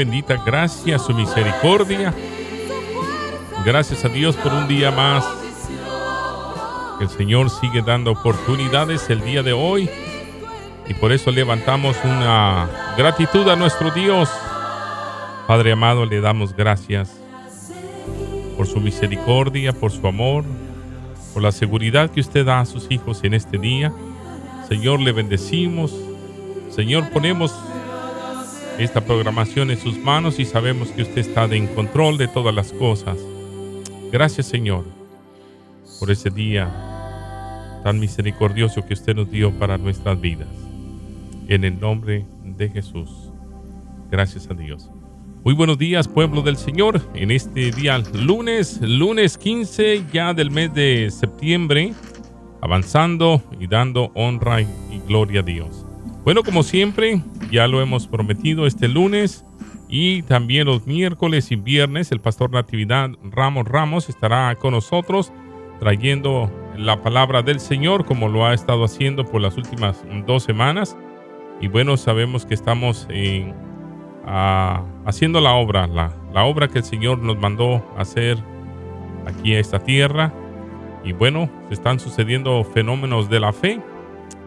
bendita gracia, su misericordia. Gracias a Dios por un día más. El Señor sigue dando oportunidades el día de hoy y por eso levantamos una gratitud a nuestro Dios. Padre amado, le damos gracias por su misericordia, por su amor, por la seguridad que usted da a sus hijos en este día. Señor, le bendecimos. Señor, ponemos esta programación en sus manos y sabemos que usted está en control de todas las cosas. Gracias Señor por ese día tan misericordioso que usted nos dio para nuestras vidas. En el nombre de Jesús. Gracias a Dios. Muy buenos días pueblo del Señor. En este día lunes, lunes 15 ya del mes de septiembre, avanzando y dando honra y gloria a Dios. Bueno, como siempre, ya lo hemos prometido este lunes y también los miércoles y viernes el pastor Natividad Ramos Ramos estará con nosotros trayendo la palabra del Señor como lo ha estado haciendo por las últimas dos semanas. Y bueno, sabemos que estamos haciendo la obra, la, la obra que el Señor nos mandó hacer aquí en esta tierra. Y bueno, se están sucediendo fenómenos de la fe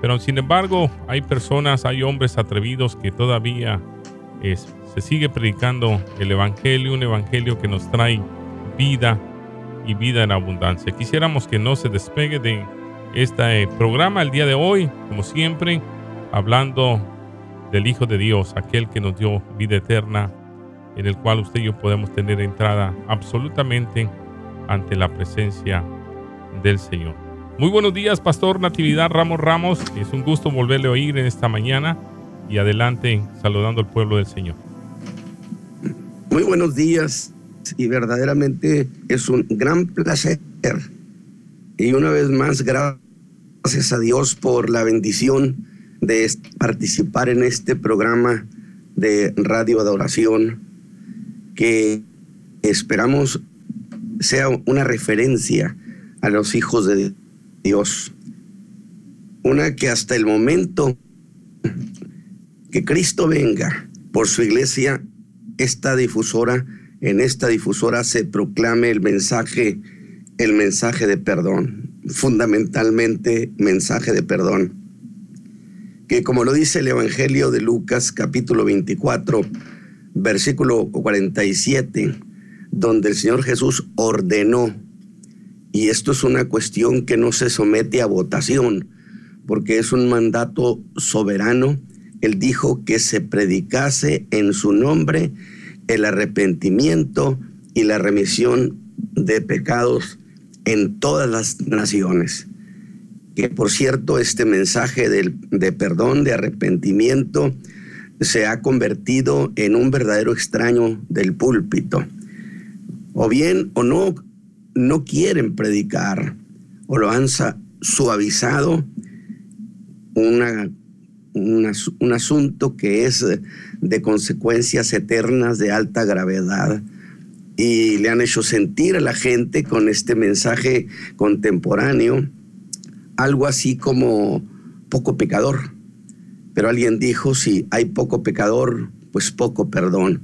pero sin embargo, hay personas, hay hombres atrevidos que todavía se sigue predicando el Evangelio, un Evangelio que nos trae vida y vida en abundancia. Quisiéramos que no se despegue de este programa el día de hoy, como siempre, hablando del Hijo de Dios, aquel que nos dio vida eterna, en el cual usted y yo podemos tener entrada absolutamente ante la presencia del Señor. Muy buenos días, Pastor Natividad Ramos Ramos. Es un gusto volverle a oír en esta mañana y adelante saludando al pueblo del Señor. Muy buenos días y verdaderamente es un gran placer. Y una vez más, gracias a Dios por la bendición de participar en este programa de Radio Adoración que esperamos sea una referencia a los hijos de Dios Dios. Una que hasta el momento que Cristo venga por su iglesia, esta difusora, en esta difusora se proclame el mensaje, el mensaje de perdón, fundamentalmente mensaje de perdón. Que como lo dice el Evangelio de Lucas capítulo 24, versículo 47, donde el Señor Jesús ordenó y esto es una cuestión que no se somete a votación, porque es un mandato soberano. Él dijo que se predicase en su nombre el arrepentimiento y la remisión de pecados en todas las naciones. Que por cierto, este mensaje de, de perdón, de arrepentimiento, se ha convertido en un verdadero extraño del púlpito. O bien o no no quieren predicar o lo han suavizado una, un asunto que es de consecuencias eternas de alta gravedad y le han hecho sentir a la gente con este mensaje contemporáneo algo así como poco pecador. Pero alguien dijo, si hay poco pecador, pues poco perdón.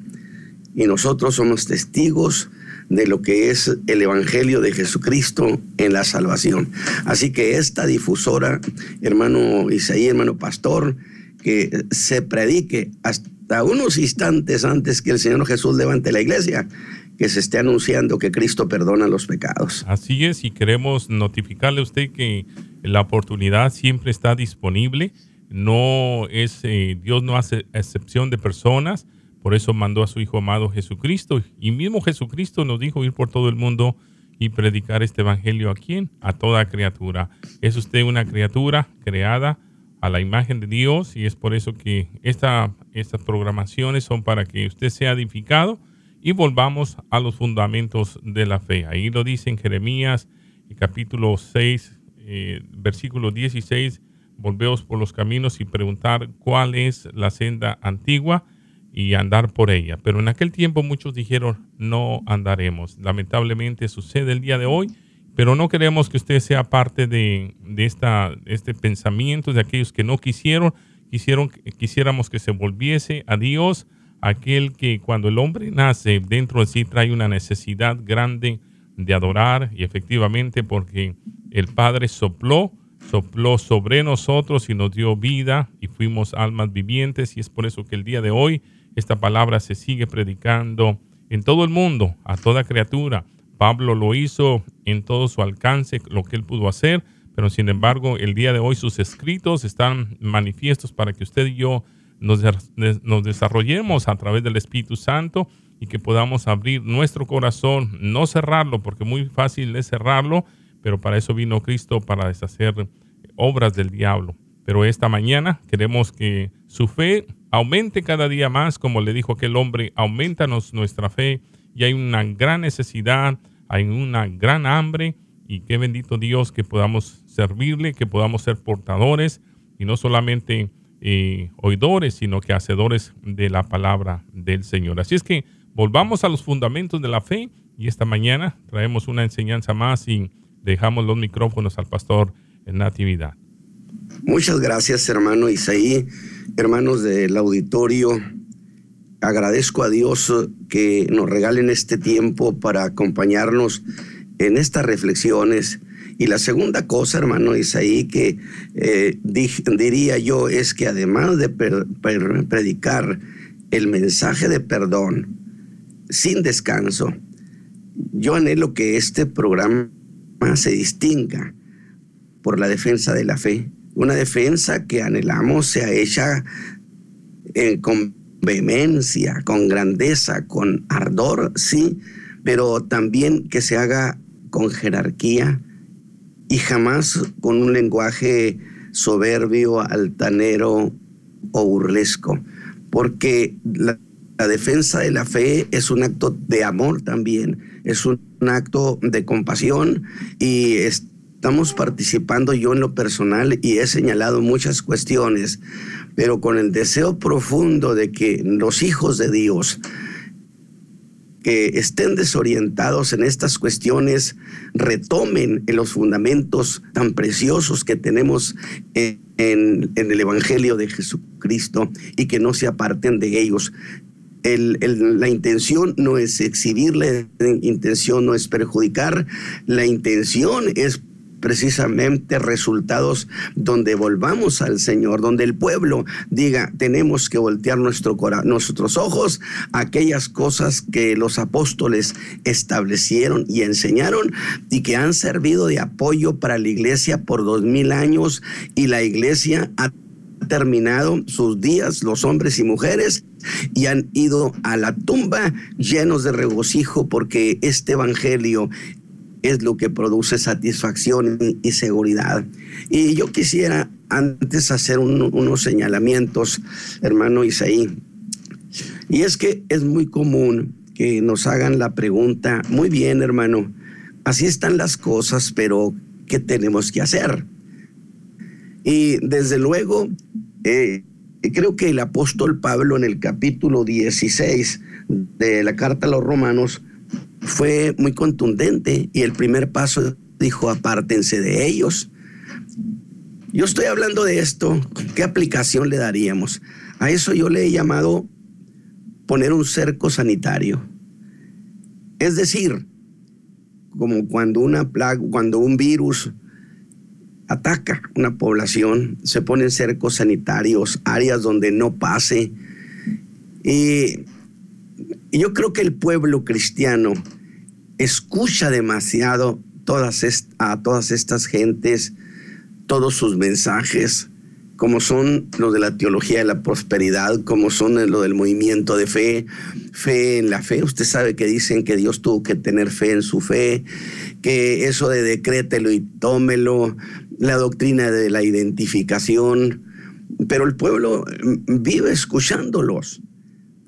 Y nosotros somos testigos de lo que es el Evangelio de Jesucristo en la salvación. Así que esta difusora, hermano Isaí, hermano pastor, que se predique hasta unos instantes antes que el Señor Jesús levante la iglesia, que se esté anunciando que Cristo perdona los pecados. Así es, y queremos notificarle a usted que la oportunidad siempre está disponible. No es, eh, Dios no hace excepción de personas por eso mandó a su Hijo amado Jesucristo. Y mismo Jesucristo nos dijo ir por todo el mundo y predicar este evangelio a quién? A toda criatura. Es usted una criatura creada a la imagen de Dios y es por eso que esta, estas programaciones son para que usted sea edificado y volvamos a los fundamentos de la fe. Ahí lo dice en Jeremías capítulo 6, eh, versículo 16, volveos por los caminos y preguntar cuál es la senda antigua y andar por ella. Pero en aquel tiempo muchos dijeron, no andaremos. Lamentablemente sucede el día de hoy, pero no queremos que usted sea parte de, esta, este pensamiento de aquellos que no quisieron, quisieron, quisiéramos que se volviese a Dios, aquel que cuando el hombre nace dentro de sí trae una necesidad grande de adorar y efectivamente porque el Padre sopló, sopló sobre nosotros y nos dio vida y fuimos almas vivientes y es por eso que el día de hoy esta palabra se sigue predicando en todo el mundo, a toda criatura. Pablo lo hizo en todo su alcance, lo que él pudo hacer, pero sin embargo el día de hoy sus escritos están manifiestos para que usted y yo nos, desarrollemos a través del Espíritu Santo y que podamos abrir nuestro corazón, no cerrarlo, porque muy fácil es cerrarlo, pero para eso vino Cristo, para deshacer obras del diablo. Pero esta mañana queremos que su fe aumente cada día más, como le dijo aquel hombre, aumentanos nuestra fe y hay una gran necesidad, hay una gran hambre y qué bendito Dios que podamos servirle, que podamos ser portadores y no solamente eh, oidores, sino que hacedores de la palabra del Señor. Así es que volvamos a los fundamentos de la fe y esta mañana traemos una enseñanza más y dejamos los micrófonos al pastor en Natividad. Muchas gracias, hermano Isaí, hermanos del auditorio. Agradezco a Dios que nos regalen este tiempo para acompañarnos en estas reflexiones. Y la segunda cosa, hermano Isaí, que eh, diría yo es que además de predicar el mensaje de perdón sin descanso, yo anhelo que este programa se distinga por la defensa de la fe, una defensa que anhelamos sea hecha eh, con vehemencia, con grandeza, con ardor, sí, pero también que se haga con jerarquía y jamás con un lenguaje soberbio, altanero o burlesco, porque la, defensa de la fe es un acto de amor también, es un, acto de compasión y estamos participando yo en lo personal y he señalado muchas cuestiones, pero con el deseo profundo de que los hijos de Dios que estén desorientados en estas cuestiones retomen en los fundamentos tan preciosos que tenemos en, en, el Evangelio de Jesucristo y que no se aparten de ellos. La intención no es exhibir, la intención no es perjudicar, la intención es precisamente resultados donde volvamos al Señor, donde el pueblo diga, tenemos que voltear nuestro nuestros ojos a aquellas cosas que los apóstoles establecieron y enseñaron y que han servido de apoyo para la iglesia por dos mil años y la iglesia ha terminado sus días, los hombres y mujeres, y han ido a la tumba llenos de regocijo porque este Evangelio es lo que produce satisfacción y seguridad. Y yo quisiera antes hacer unos señalamientos, hermano Isaí. Y es que es muy común que nos hagan la pregunta, muy bien hermano, así están las cosas, pero ¿qué tenemos que hacer? Y desde luego, eh, creo que el apóstol Pablo en el capítulo 16 de la carta a los romanos fue muy contundente y el primer paso dijo, apártense de ellos. Yo estoy hablando de esto, ¿qué aplicación le daríamos? A eso yo le he llamado poner un cerco sanitario. Es decir, como cuando una plaga, cuando un virus ataca una población, se ponen cercos sanitarios, áreas donde no pase. Y, yo creo que el pueblo cristiano escucha demasiado todas a todas estas gentes, todos sus mensajes, como son los de la teología de la prosperidad, como son lo del movimiento de fe, fe en la fe. Usted sabe que dicen que Dios tuvo que tener fe en su fe, que eso de decrételo y tómelo, la doctrina de la identificación, pero el pueblo vive escuchándolos.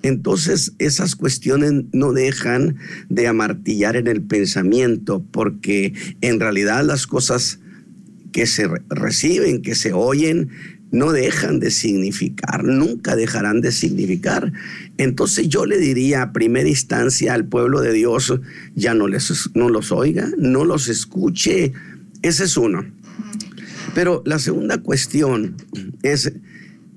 Entonces esas cuestiones no dejan de amartillar en el pensamiento, porque en realidad las cosas que se reciben, que se oyen, no dejan de significar, nunca dejarán de significar. Entonces yo le diría a primera instancia al pueblo de Dios, ya no, les, no los oiga, no los escuche. Ese es uno. Pero la segunda cuestión es,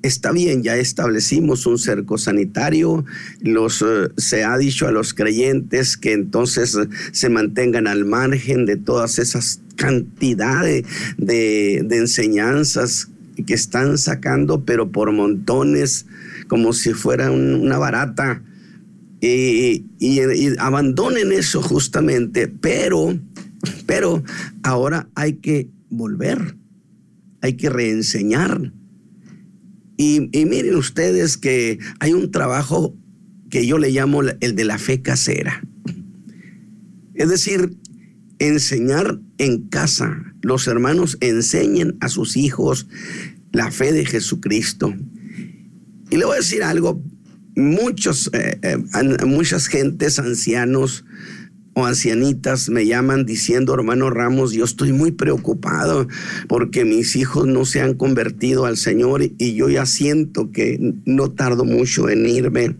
está bien, ya establecimos un cerco sanitario, eh, se ha dicho a los creyentes que entonces se mantengan al margen de todas esas cantidades de, enseñanzas que están sacando, pero por montones, como si fuera una barata. Y, abandonen eso justamente, pero, pero ahora hay que volver, hay que reenseñar. Y, miren ustedes que hay un trabajo que yo le llamo el de la fe casera. Es decir, enseñar en casa. Los hermanos enseñen a sus hijos la fe de Jesucristo. Y le voy a decir algo, muchos, eh, eh, muchas gentes, ancianos o ancianitas me llaman diciendo, hermano Ramos, yo estoy muy preocupado porque mis hijos no se han convertido al Señor y yo ya siento que no tardo mucho en irme.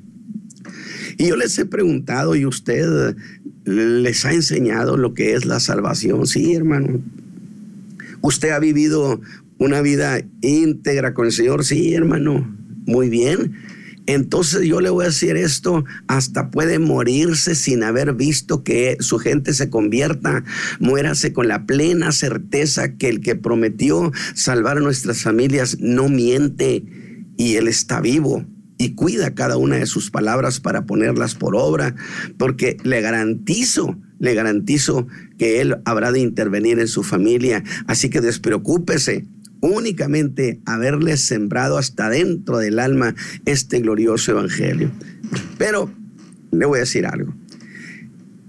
Y yo les he preguntado, ¿y usted les ha enseñado lo que es la salvación? Sí, hermano. ¿Usted ha vivido una vida íntegra con el Señor? Sí, hermano. Muy bien. Entonces yo le voy a decir esto, hasta puede morirse sin haber visto que su gente se convierta, muérase con la plena certeza que el que prometió salvar a nuestras familias no miente y él está vivo y cuida cada una de sus palabras para ponerlas por obra, porque le garantizo, le garantizo que Él habrá de intervenir en su familia. Así que despreocúpese únicamente haberle sembrado hasta dentro del alma este glorioso evangelio. Pero le voy a decir algo.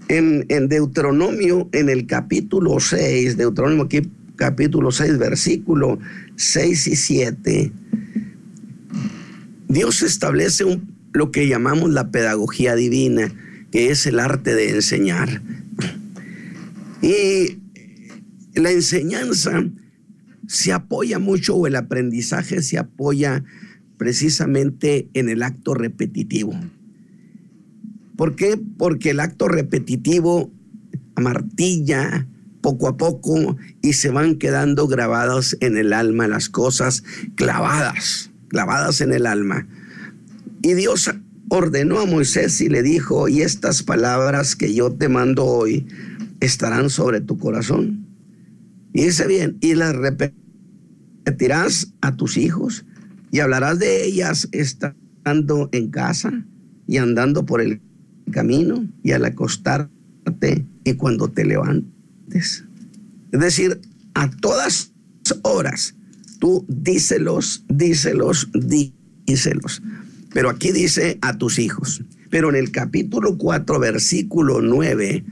En, en Deuteronomio, en el capítulo 6, Deuteronomio aquí, capítulo 6, versículo 6 y 7, Dios establece lo que llamamos la pedagogía divina, que es el arte de enseñar. Y la enseñanza se apoya mucho, o el aprendizaje se apoya precisamente en el acto repetitivo. ¿Por qué? Porque el acto repetitivo amartilla poco a poco y se van quedando grabadas en el alma las cosas clavadas clavadas en el alma. Y Dios ordenó a Moisés y le dijo, y estas palabras que yo te mando hoy estarán sobre tu corazón. Y dice bien, y las repetirás a tus hijos y hablarás de ellas estando en casa y andando por el camino y al acostarte y cuando te levantes. Es decir, a todas horas Tú díselos, díselos, díselos. Pero aquí dice a tus hijos. Pero en el capítulo 4, versículo 9,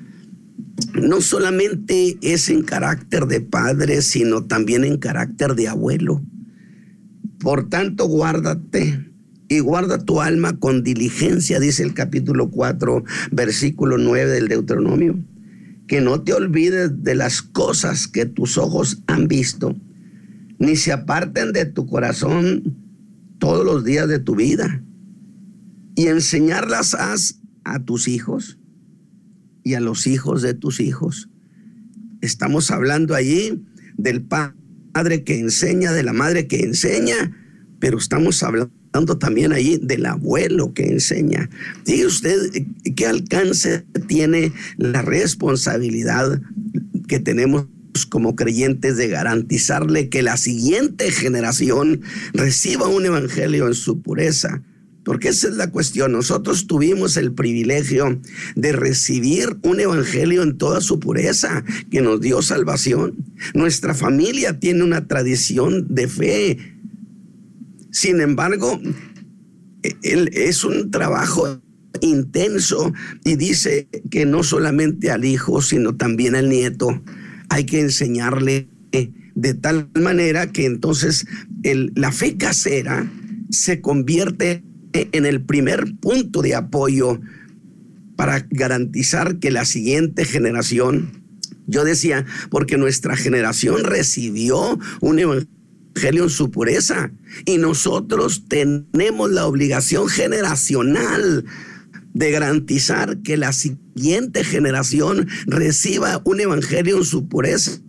no solamente es en carácter de padre, sino también en carácter de abuelo. Por tanto, guárdate y guarda tu alma con diligencia, dice el capítulo 4, versículo 9 del Deuteronomio. Que no te olvides de las cosas que tus ojos han visto ni se aparten de tu corazón todos los días de tu vida. Y enseñarlas a tus hijos y a los hijos de tus hijos. Estamos hablando allí del padre que enseña, de la madre que enseña, pero estamos hablando también allí del abuelo que enseña. ¿Y usted qué alcance tiene la responsabilidad que tenemos como creyentes de garantizarle que la siguiente generación reciba un evangelio en su pureza. Porque esa es la cuestión. Nosotros tuvimos el privilegio de recibir un evangelio en toda su pureza que nos dio salvación. Nuestra familia tiene una tradición de fe. Sin embargo, es un trabajo intenso y dice que no solamente al hijo, sino también al nieto hay que enseñarle de tal manera que entonces la fe casera se convierte en el primer punto de apoyo para garantizar que la siguiente generación, yo decía, porque nuestra generación recibió un evangelio en su pureza. Y nosotros tenemos la obligación generacional de garantizar que la siguiente generación reciba un evangelio en su pureza.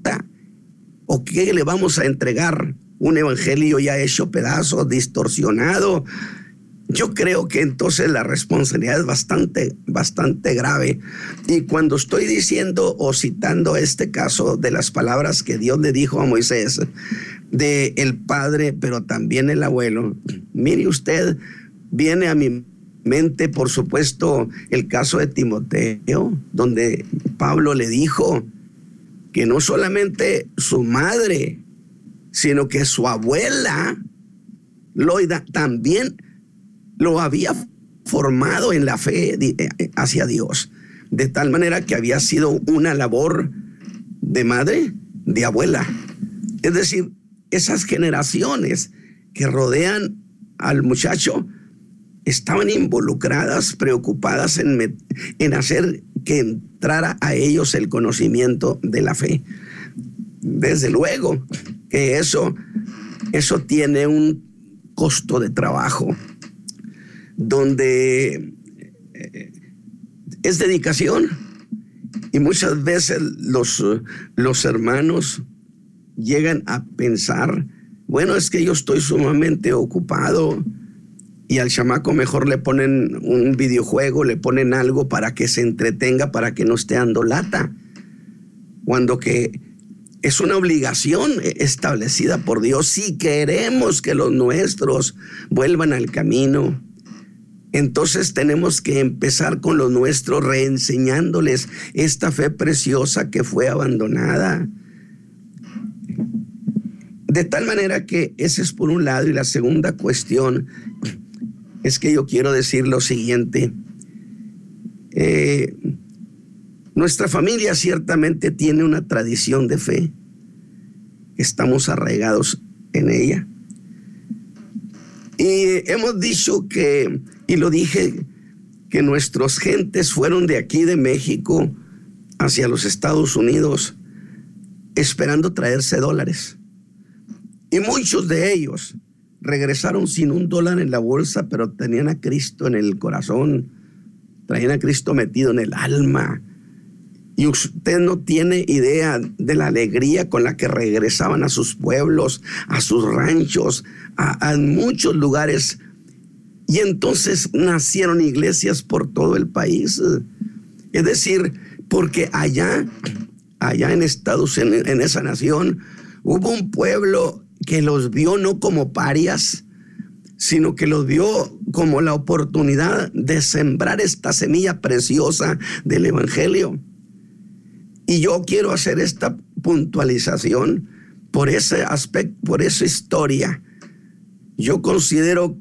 ¿O qué le vamos a entregar? Un evangelio ya hecho pedazos, distorsionado. Yo creo que entonces la responsabilidad es bastante, bastante grave. Y cuando estoy diciendo o citando este caso de las palabras que Dios le dijo a Moisés, de el padre, pero también el abuelo, mire usted, viene a mi mente, por supuesto, el caso de Timoteo, donde Pablo le dijo que no solamente su madre, sino que su abuela, Loida, también lo había formado en la fe eh, hacia Dios, de tal manera que había sido una labor de madre, de abuela. Es decir, esas generaciones que rodean al muchacho estaban involucradas, preocupadas en, en hacer que entrara a ellos el conocimiento de la fe. Desde luego que eso, eso tiene un costo de trabajo, donde eh, es dedicación y muchas veces los, los hermanos llegan a pensar, bueno, es que yo estoy sumamente ocupado, y al chamaco mejor le ponen un videojuego, le ponen algo para que se entretenga, para que no esté dando lata. Cuando que es una obligación establecida por Dios si queremos que los nuestros vuelvan al camino. Entonces tenemos que empezar con los nuestros reenseñándoles esta fe preciosa que fue abandonada. De tal manera que ese es por un lado y la segunda cuestión es que yo quiero decir lo siguiente. Eh, nuestra familia ciertamente tiene una tradición de fe. Estamos arraigados en ella. Y hemos dicho que, y lo dije, que nuestros gentes fueron de aquí de México hacia los Estados Unidos esperando traerse dólares. Y muchos de ellos regresaron sin un dólar en la bolsa, pero tenían a Cristo en el corazón, traían a Cristo metido en el alma. Y usted no tiene idea de la alegría con la que regresaban a sus pueblos, a sus ranchos, a, muchos lugares. Y entonces nacieron iglesias por todo el país. Es decir, porque allá, allá en Estados Unidos, en esa nación, hubo un pueblo que los vio no como parias, sino que los vio como la oportunidad de sembrar esta semilla preciosa del Evangelio. Y yo quiero hacer esta puntualización por ese aspecto, por esa historia. Yo considero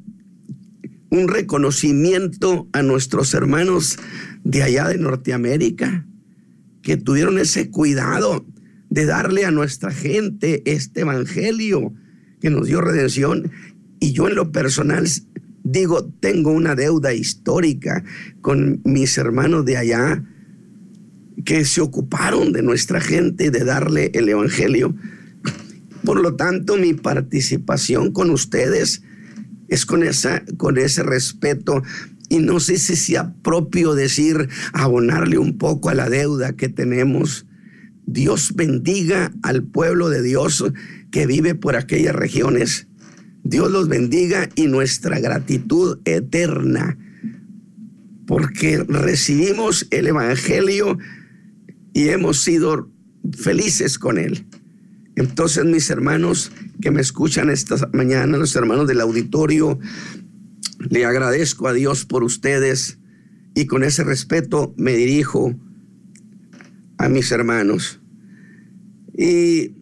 un reconocimiento a nuestros hermanos de allá de Norteamérica que tuvieron ese cuidado de darle a nuestra gente este evangelio que nos dio redención. Y yo en lo personal digo, tengo una deuda histórica con mis hermanos de allá que se ocuparon de nuestra gente, de darle el evangelio. Por lo tanto, mi participación con ustedes es con, esa, con ese respeto y no sé si sea propio decir abonarle un poco a la deuda que tenemos Dios bendiga al pueblo de Dios que vive por aquellas regiones. Dios los bendiga y nuestra gratitud eterna, porque recibimos el Evangelio y hemos sido felices con él. Entonces, mis hermanos que me escuchan esta mañana, los hermanos del auditorio, le agradezco a Dios por ustedes y con ese respeto me dirijo a mis hermanos. Y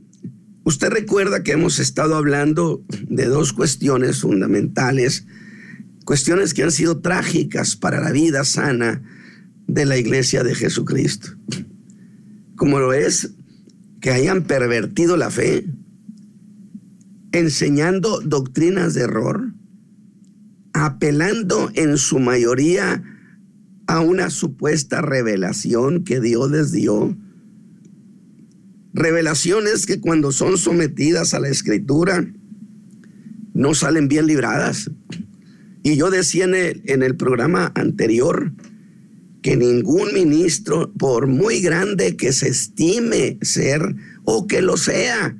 usted recuerda que hemos estado hablando de dos cuestiones fundamentales, cuestiones que han sido trágicas para la vida sana de la iglesia de Jesucristo. Como lo es que hayan pervertido la fe, enseñando doctrinas de error, apelando en su mayoría a una supuesta revelación que Dios les dio. Revelaciones que cuando son sometidas a la escritura no salen bien libradas. Y yo decía en el, en el programa anterior que ningún ministro, por muy grande que se estime ser o que lo sea,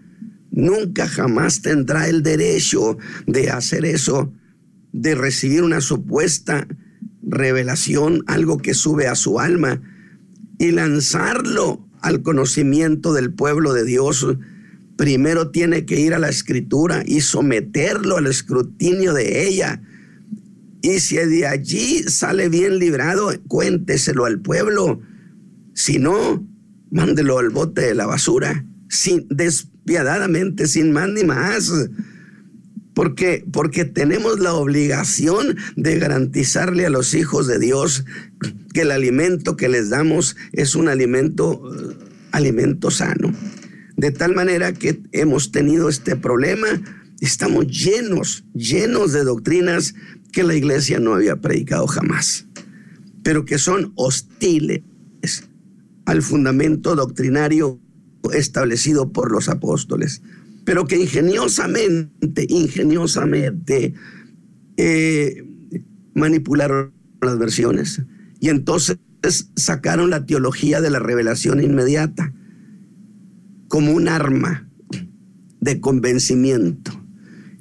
nunca jamás tendrá el derecho de hacer eso, de recibir una supuesta revelación, algo que sube a su alma, y lanzarlo al conocimiento del pueblo de Dios. Primero tiene que ir a la escritura y someterlo al escrutinio de ella y si de allí sale bien librado, cuénteselo al pueblo. Si no, mándelo al bote de la basura, sin, despiadadamente, sin más ni más. Porque, porque tenemos la obligación de garantizarle a los hijos de Dios que el alimento que les damos es un alimento, alimento sano. De tal manera que hemos tenido este problema, estamos llenos, llenos de doctrinas que la iglesia no había predicado jamás, pero que son hostiles al fundamento doctrinario establecido por los apóstoles, pero que ingeniosamente, ingeniosamente eh, manipularon las versiones y entonces sacaron la teología de la revelación inmediata como un arma de convencimiento.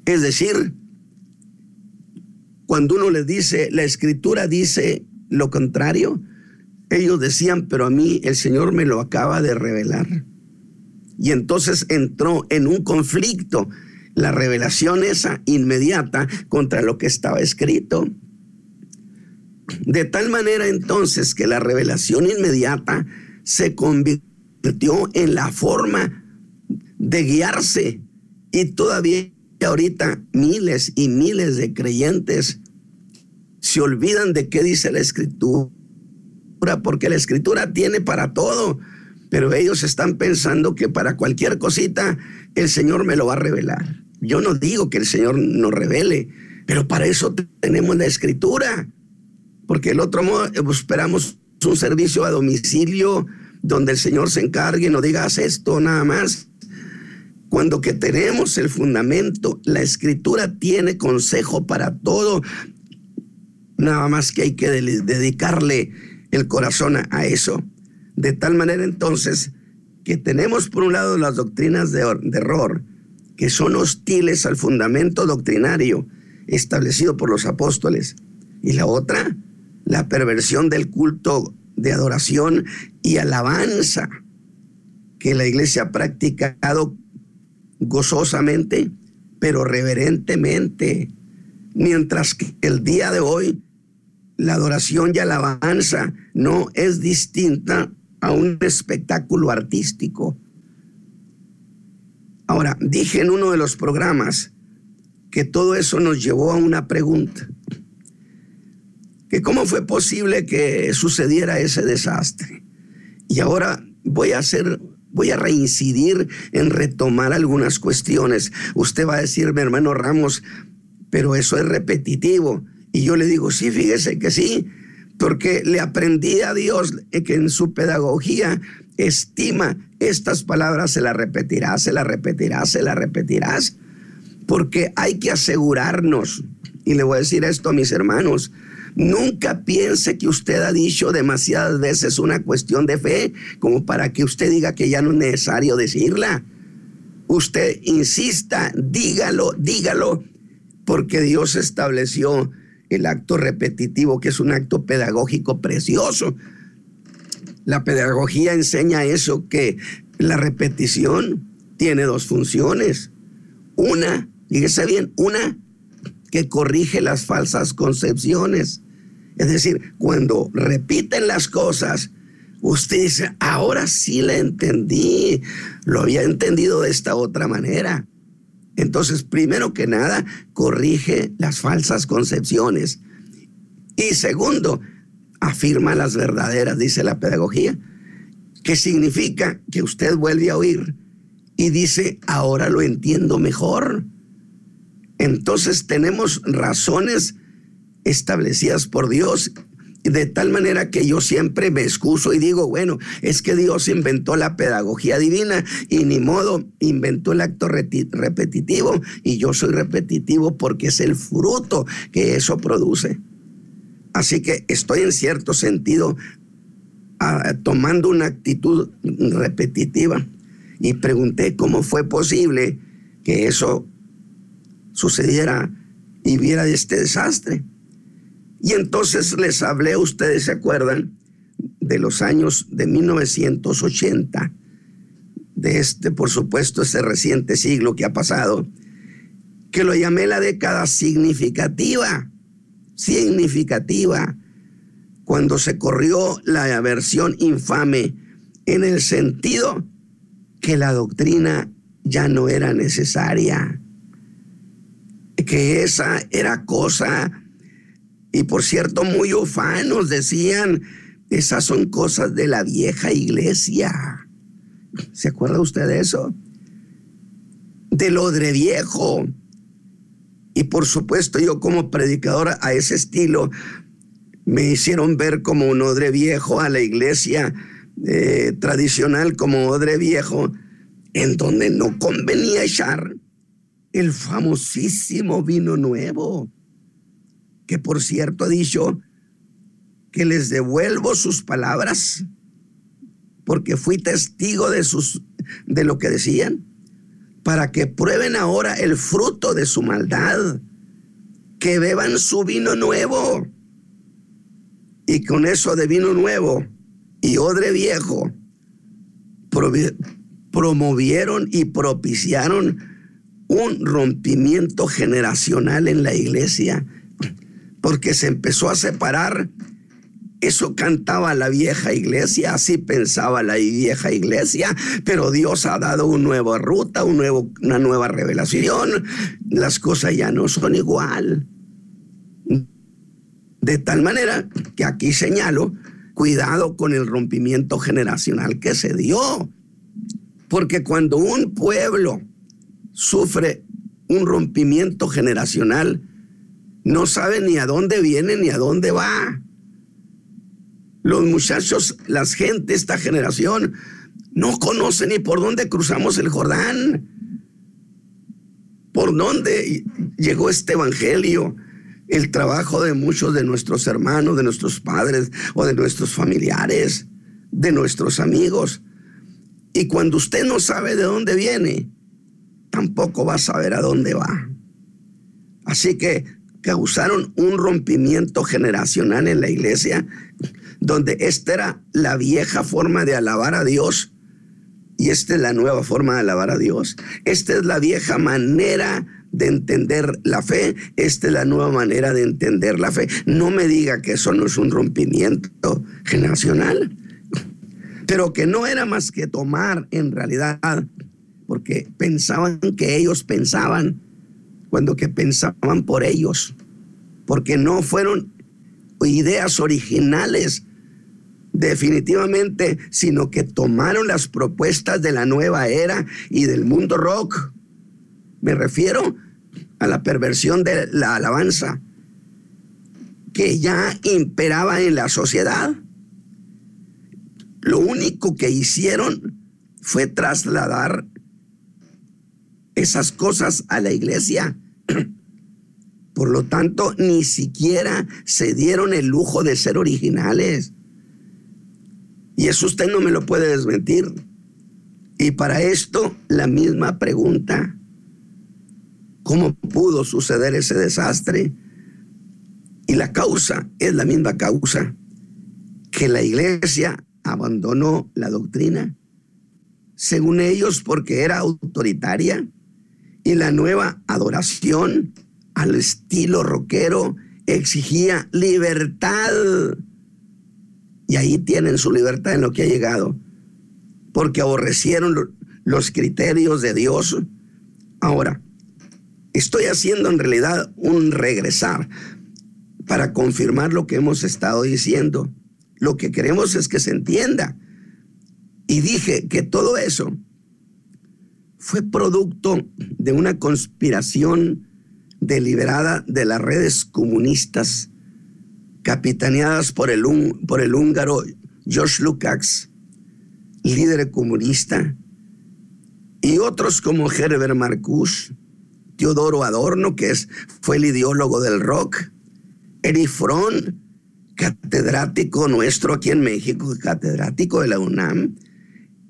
Es decir, cuando uno les dice, la escritura dice lo contrario, ellos decían, pero a mí el Señor me lo acaba de revelar. Y entonces entró en un conflicto la revelación esa inmediata contra lo que estaba escrito. De tal manera entonces que la revelación inmediata se convirtió en la forma de guiarse y todavía ahorita miles y miles de creyentes se olvidan de qué dice la escritura, porque la escritura tiene para todo, pero ellos están pensando que para cualquier cosita el Señor me lo va a revelar. Yo no digo que el Señor nos revele, pero para eso tenemos la escritura, porque el otro modo eh, pues, esperamos un servicio a domicilio donde el Señor se encargue y no digas esto nada más. Cuando que tenemos el fundamento, la escritura tiene consejo para todo. Nada más que hay que dedicarle el corazón a, eso. De tal manera entonces que tenemos por un lado las doctrinas de, error, que son hostiles al fundamento doctrinario establecido por los apóstoles. Y la otra, la perversión del culto de adoración y alabanza que la iglesia ha practicado gozosamente, pero reverentemente. Mientras que el día de hoy la adoración y alabanza no es distinta a un espectáculo artístico. Ahora, dije en uno de los programas que todo eso nos llevó a una pregunta, que cómo fue posible que sucediera ese desastre. Y ahora voy a hacer voy a reincidir en retomar algunas cuestiones. Usted va a decir, mi hermano Ramos, pero eso es repetitivo. Y yo le digo, sí, fíjese que sí, porque le aprendí a Dios que en su pedagogía estima estas palabras, se las repetirás, se las repetirás, se las repetirás, porque hay que asegurarnos, y le voy a decir esto a mis hermanos, Nunca piense que usted ha dicho demasiadas veces una cuestión de fe como para que usted diga que ya no es necesario decirla. Usted insista, dígalo, dígalo, porque Dios estableció el acto repetitivo, que es un acto pedagógico precioso. La pedagogía enseña eso, que la repetición tiene dos funciones. Una, fíjese bien, una que corrige las falsas concepciones. Es decir, cuando repiten las cosas, usted dice, ahora sí la entendí, lo había entendido de esta otra manera. Entonces, primero que nada, corrige las falsas concepciones. Y segundo, afirma las verdaderas, dice la pedagogía, que significa que usted vuelve a oír y dice, ahora lo entiendo mejor. Entonces tenemos razones establecidas por Dios de tal manera que yo siempre me excuso y digo, bueno, es que Dios inventó la pedagogía divina y ni modo inventó el acto repetitivo y yo soy repetitivo porque es el fruto que eso produce. Así que estoy en cierto sentido ah, tomando una actitud repetitiva y pregunté cómo fue posible que eso sucediera y viera este desastre. Y entonces les hablé, ustedes se acuerdan, de los años de 1980, de este, por supuesto, ese reciente siglo que ha pasado, que lo llamé la década significativa, significativa, cuando se corrió la versión infame en el sentido que la doctrina ya no era necesaria, que esa era cosa y por cierto, muy ufanos decían, esas son cosas de la vieja iglesia. ¿Se acuerda usted de eso? Del odre viejo. Y por supuesto yo como predicador a ese estilo me hicieron ver como un odre viejo a la iglesia eh, tradicional como odre viejo, en donde no convenía echar el famosísimo vino nuevo que por cierto ha dicho que les devuelvo sus palabras porque fui testigo de sus de lo que decían para que prueben ahora el fruto de su maldad que beban su vino nuevo. Y con eso de vino nuevo y odre viejo promovieron y propiciaron un rompimiento generacional en la iglesia porque se empezó a separar. Eso cantaba la vieja iglesia, así pensaba la vieja iglesia, pero Dios ha dado una nueva ruta, una nueva revelación. Las cosas ya no son igual. De tal manera que aquí señalo, cuidado con el rompimiento generacional que se dio. Porque cuando un pueblo sufre un rompimiento generacional, no sabe ni a dónde viene ni a dónde va. Los muchachos, las gente, esta generación, no conoce ni por dónde cruzamos el Jordán, por dónde llegó este evangelio, el trabajo de muchos de nuestros hermanos, de nuestros padres o de nuestros familiares, de nuestros amigos. Y cuando usted no sabe de dónde viene, tampoco va a saber a dónde va. Así que causaron un rompimiento generacional en la iglesia, donde esta era la vieja forma de alabar a Dios y esta es la nueva forma de alabar a Dios. Esta es la vieja manera de entender la fe, esta es la nueva manera de entender la fe. No me diga que eso no es un rompimiento generacional, pero que no era más que tomar en realidad, porque pensaban que ellos pensaban cuando que pensaban por ellos, porque no fueron ideas originales definitivamente, sino que tomaron las propuestas de la nueva era y del mundo rock. Me refiero a la perversión de la alabanza que ya imperaba en la sociedad. Lo único que hicieron fue trasladar esas cosas a la iglesia. Por lo tanto, ni siquiera se dieron el lujo de ser originales. Y eso usted no me lo puede desmentir. Y para esto, la misma pregunta. ¿Cómo pudo suceder ese desastre? Y la causa es la misma causa, que la iglesia abandonó la doctrina, según ellos porque era autoritaria, y la nueva adoración al estilo rockero exigía libertad. Y ahí tienen su libertad en lo que ha llegado. Porque aborrecieron los criterios de Dios. Ahora, estoy haciendo en realidad un regresar para confirmar lo que hemos estado diciendo. Lo que queremos es que se entienda. Y dije que todo eso fue producto de una conspiración deliberada de las redes comunistas capitaneadas por el, por el húngaro George Lukács, líder comunista, y otros como Herbert Marcuse, Teodoro Adorno, que es, fue el ideólogo del rock, Erich Fromm, catedrático nuestro aquí en México, catedrático de la UNAM,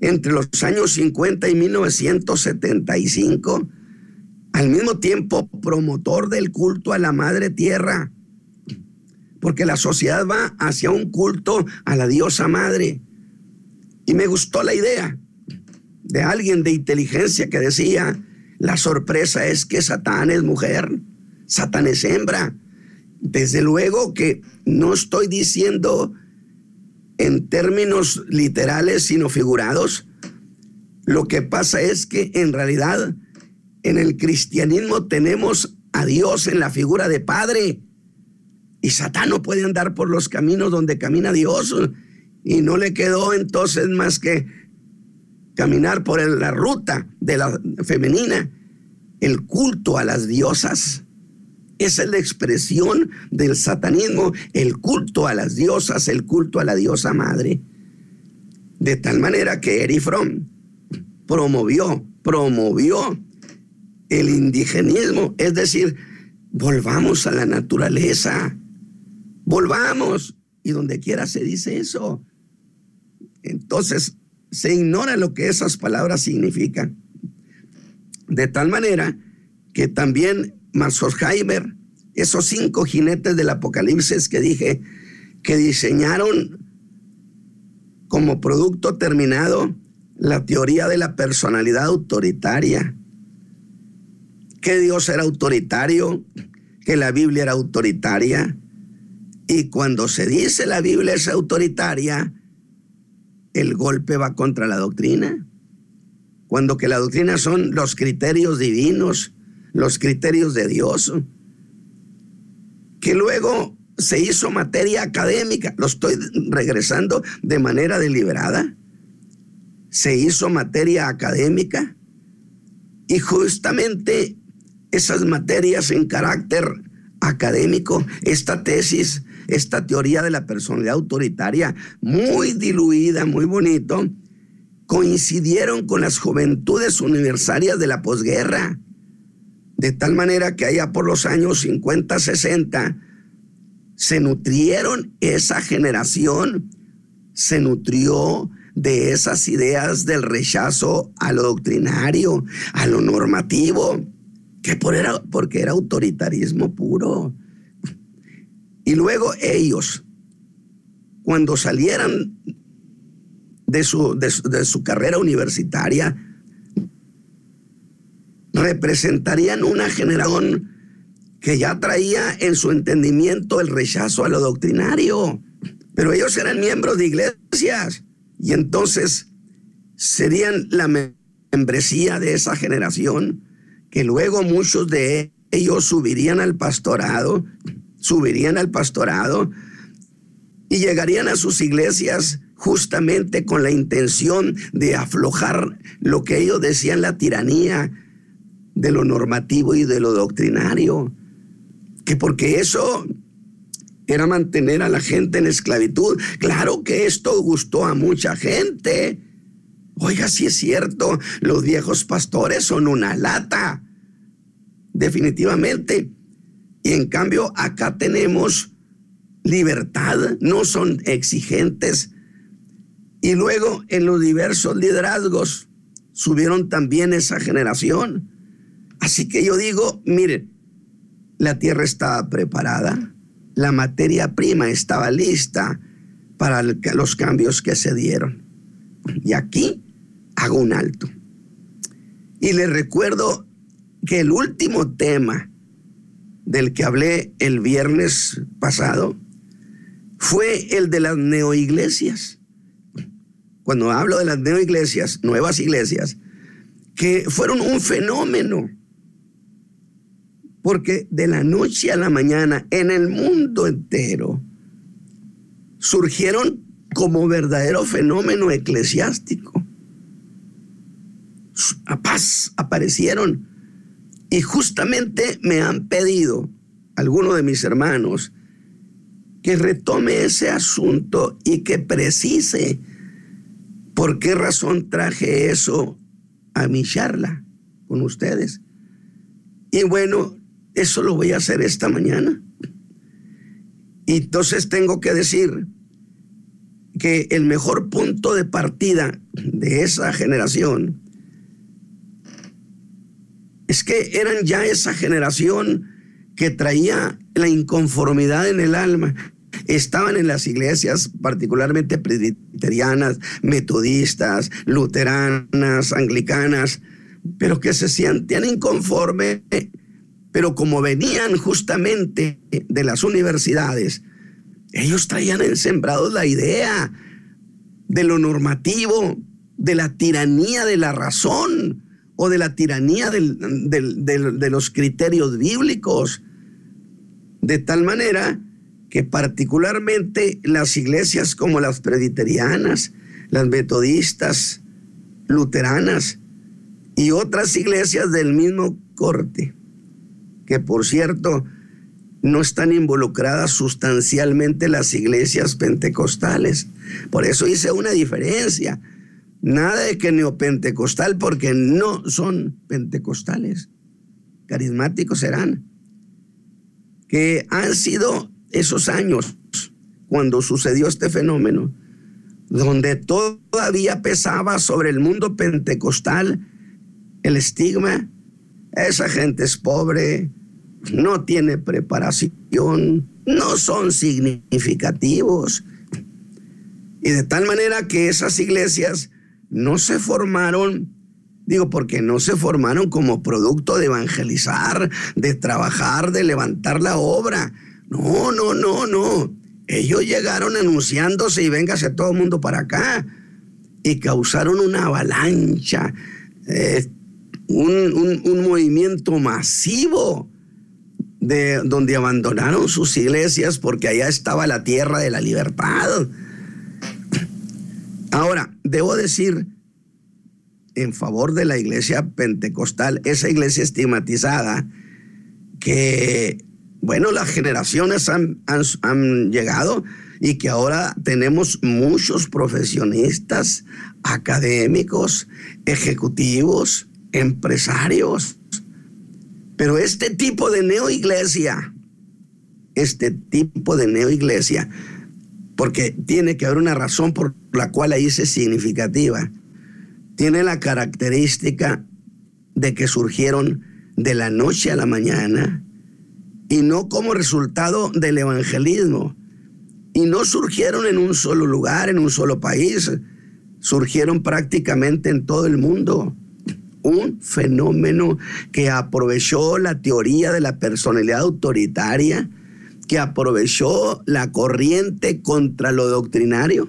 entre los años 50 y 1975, al mismo tiempo promotor del culto a la Madre Tierra, porque la sociedad va hacia un culto a la diosa Madre. Y me gustó la idea de alguien de inteligencia que decía, la sorpresa es que Satán es mujer, Satán es hembra. Desde luego que no estoy diciendo en términos literales, sino figurados. Lo que pasa es que en realidad en el cristianismo tenemos a Dios en la figura de Padre. Y Satán no puede andar por los caminos donde camina Dios. Y no le quedó entonces más que caminar por la ruta de la femenina, el culto a las diosas. Esa es la expresión del satanismo, el culto a las diosas, el culto a la diosa madre. De tal manera que Eri promovió, promovió el indigenismo, es decir, volvamos a la naturaleza, volvamos, y donde quiera se dice eso. Entonces, se ignora lo que esas palabras significan. De tal manera que también Horkheimer, esos cinco jinetes del Apocalipsis que dije, que diseñaron como producto terminado la teoría de la personalidad autoritaria, que Dios era autoritario, que la Biblia era autoritaria, y cuando se dice la Biblia es autoritaria, el golpe va contra la doctrina. Cuando que la doctrina son los criterios divinos, los criterios de Dios, que luego se hizo materia académica, lo estoy regresando de manera deliberada, se hizo materia académica y justamente esas materias en carácter académico, esta tesis, esta teoría de la personalidad autoritaria, muy diluida, muy bonito, coincidieron con las juventudes universitarias de la posguerra de tal manera que allá por los años 50, 60, se nutrieron esa generación, se nutrió de esas ideas del rechazo a lo doctrinario, a lo normativo, que por era, porque era autoritarismo puro. Y luego ellos, cuando salieran de su, de su carrera universitaria, representarían una generación que ya traía en su entendimiento el rechazo a lo doctrinario. Pero ellos eran miembros de iglesias y entonces serían la membresía de esa generación que luego muchos de ellos subirían al pastorado, subirían al pastorado y llegarían a sus iglesias justamente con la intención de aflojar lo que ellos decían la tiranía de lo normativo y de lo doctrinario. Que porque eso era mantener a la gente en esclavitud. Claro que esto gustó a mucha gente. Oiga, si es cierto, los viejos pastores son una lata. Definitivamente. Y en cambio, acá tenemos libertad, no son exigentes. Y luego en los diversos liderazgos subieron también esa generación. Así que yo digo, miren, la tierra estaba preparada, la materia prima estaba lista para los cambios que se dieron. Y aquí hago un alto. Y les recuerdo que el último tema del que hablé el viernes pasado fue el de las neoiglesias. Cuando hablo de las neoiglesias, nuevas iglesias, que fueron un fenómeno porque de la noche a la mañana en el mundo entero surgieron como verdadero fenómeno eclesiástico. A paz aparecieron. Y justamente me han pedido algunos de mis hermanos que retome ese asunto y que precise por qué razón traje eso a mi charla con ustedes. Y bueno, eso lo voy a hacer esta mañana. Y entonces tengo que decir que el mejor punto de partida de esa generación es que eran ya esa generación que traía la inconformidad en el alma. Estaban en las iglesias, particularmente presbiterianas, metodistas, luteranas, anglicanas, pero que se sentían inconformes, pero como venían justamente de las universidades, ellos traían sembrados la idea de lo normativo, de la tiranía de la razón o de la tiranía de los criterios bíblicos. De tal manera que particularmente las iglesias como las presbiterianas, las metodistas, luteranas y otras iglesias del mismo corte, que por cierto no están involucradas sustancialmente las iglesias pentecostales. Por eso hice una diferencia. Nada de que neopentecostal porque no son pentecostales. Carismáticos serán. Que han sido esos años cuando sucedió este fenómeno, donde todavía pesaba sobre el mundo pentecostal el estigma, esa gente es pobre, no tiene preparación, no son significativos. Y de tal manera que esas iglesias no se formaron, digo, porque no se formaron como producto de evangelizar, de trabajar, de levantar la obra. No, no, no, no. Ellos llegaron anunciándose y véngase todo el mundo para acá. Y causaron una avalancha, eh, un, un movimiento masivo de donde abandonaron sus iglesias porque allá estaba la tierra de la libertad. Ahora, debo decir en favor de la iglesia pentecostal, esa iglesia estigmatizada, que, bueno, las generaciones han, han llegado y que ahora tenemos muchos profesionistas, académicos, ejecutivos, empresarios, pero este tipo de neoiglesia, este tipo de neoiglesia, porque tiene que haber una razón por la cual ahí es significativa, tiene la característica de que surgieron de la noche a la mañana y no como resultado del evangelismo. Y no surgieron en un solo lugar, en un solo país, surgieron prácticamente en todo el mundo un fenómeno que aprovechó la teoría de la personalidad autoritaria, que aprovechó la corriente contra lo doctrinario,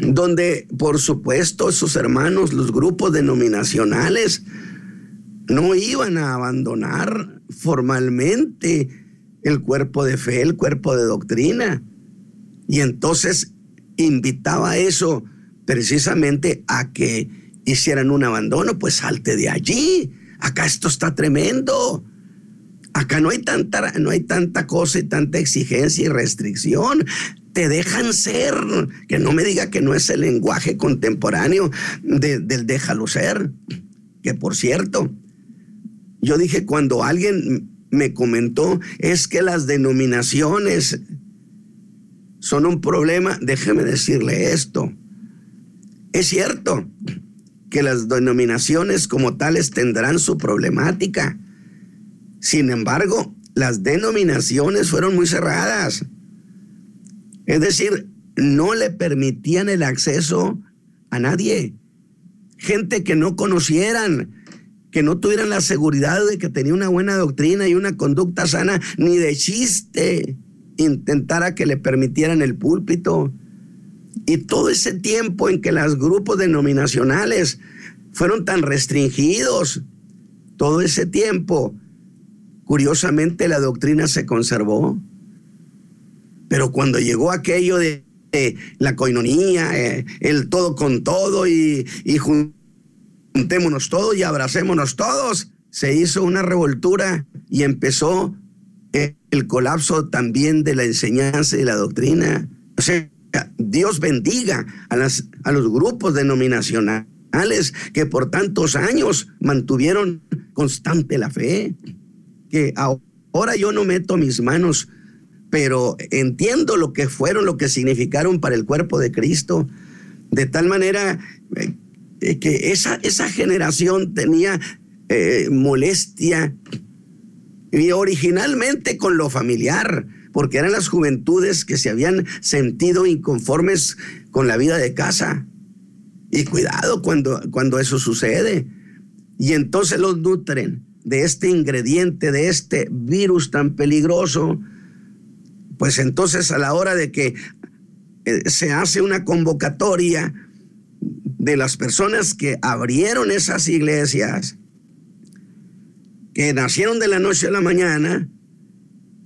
donde por supuesto esos hermanos, los grupos denominacionales, no iban a abandonar formalmente el cuerpo de fe, el cuerpo de doctrina. Y entonces invitaba eso precisamente a que hicieran un abandono, pues salte de allí. Acá esto está tremendo. Acá no hay tanta, no hay tanta cosa y tanta exigencia y restricción. Te dejan ser. Que no me diga que no es el lenguaje contemporáneo del déjalo ser. Que por cierto, yo dije cuando alguien me comentó es que las denominaciones son un problema, déjeme decirle esto. Es cierto, que las denominaciones como tales tendrán su problemática. Sin embargo, las denominaciones fueron muy cerradas. Es decir, no le permitían el acceso a nadie. Gente que no conocieran, que no tuvieran la seguridad de que tenía una buena doctrina y una conducta sana, ni de chiste intentara que le permitieran el púlpito. Y todo ese tiempo en que los grupos denominacionales fueron tan restringidos, todo ese tiempo, curiosamente la doctrina se conservó. Pero cuando llegó aquello de la coinonía, eh, el todo con todo y, y juntémonos todos y abracémonos todos, se hizo una revoltura y empezó el colapso también de la enseñanza y la doctrina. O sea, Dios bendiga a, los grupos denominacionales que por tantos años mantuvieron constante la fe, que ahora yo no meto mis manos, pero entiendo lo que fueron, lo que significaron para el cuerpo de Cristo, de tal manera eh, que esa, esa generación tenía eh, molestia y originalmente con lo familiar, porque eran las juventudes que se habían sentido inconformes con la vida de casa. Y cuidado cuando, cuando eso sucede. Y entonces los nutren de este ingrediente, de este virus tan peligroso, pues entonces a la hora de que eh, se hace una convocatoria de las personas que abrieron esas iglesias, que nacieron de la noche a la mañana,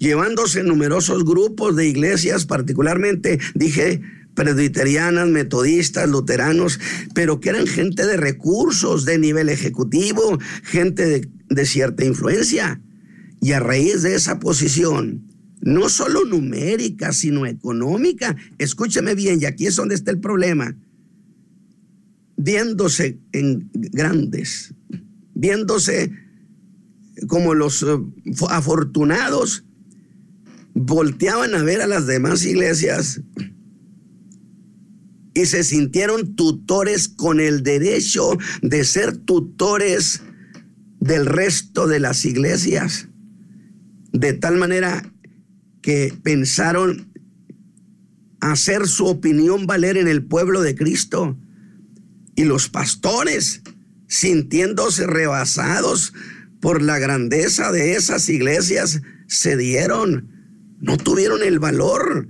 llevándose numerosos grupos de iglesias, particularmente, dije, presbiterianas, metodistas, luteranos, pero que eran gente de recursos, de nivel ejecutivo, gente de, de cierta influencia. Y a raíz de esa posición, no solo numérica, sino económica, escúcheme bien, y aquí es donde está el problema, viéndose en grandes, viéndose como los eh, afortunados, volteaban a ver a las demás iglesias y se sintieron tutores con el derecho de ser tutores del resto de las iglesias. De tal manera que pensaron hacer su opinión valer en el pueblo de Cristo. Y los pastores, sintiéndose rebasados por la grandeza de esas iglesias, cedieron, no tuvieron el valor.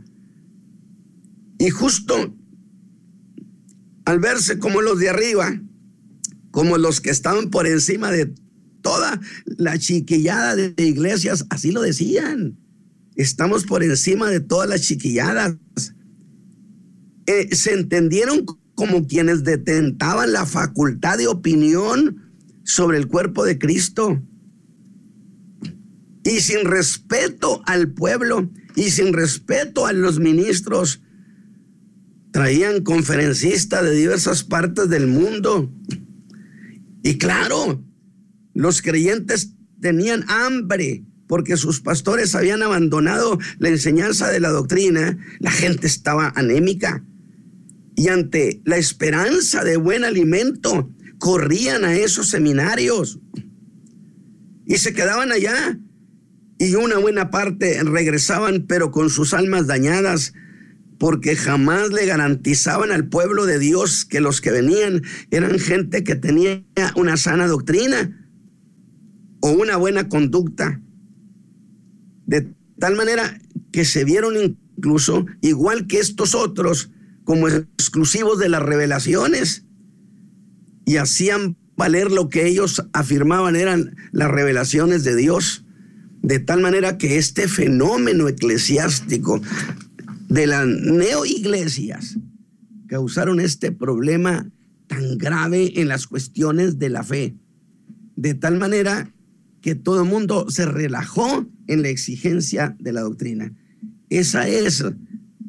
Y justo al verse como los de arriba, como los que estaban por encima de toda la chiquillada de iglesias, así lo decían. Estamos por encima de todas las chiquilladas. Eh, se entendieron como quienes detentaban la facultad de opinión sobre el cuerpo de Cristo. Y sin respeto al pueblo y sin respeto a los ministros, traían conferencistas de diversas partes del mundo. Y claro, los creyentes tenían hambre porque sus pastores habían abandonado la enseñanza de la doctrina. La gente estaba anémica y ante la esperanza de buen alimento, corrían a esos seminarios y se quedaban allá. Y una buena parte regresaban, pero con sus almas dañadas, porque jamás le garantizaban al pueblo de Dios que los que venían eran gente que tenía una sana doctrina o una buena conducta. De tal manera que se vieron incluso, igual que estos otros, como exclusivos de las revelaciones y hacían valer lo que ellos afirmaban eran las revelaciones de Dios. De tal manera que este fenómeno eclesiástico de las neoiglesias causaron este problema tan grave en las cuestiones de la fe. De tal manera que todo el mundo se relajó en la exigencia de la doctrina. Esa es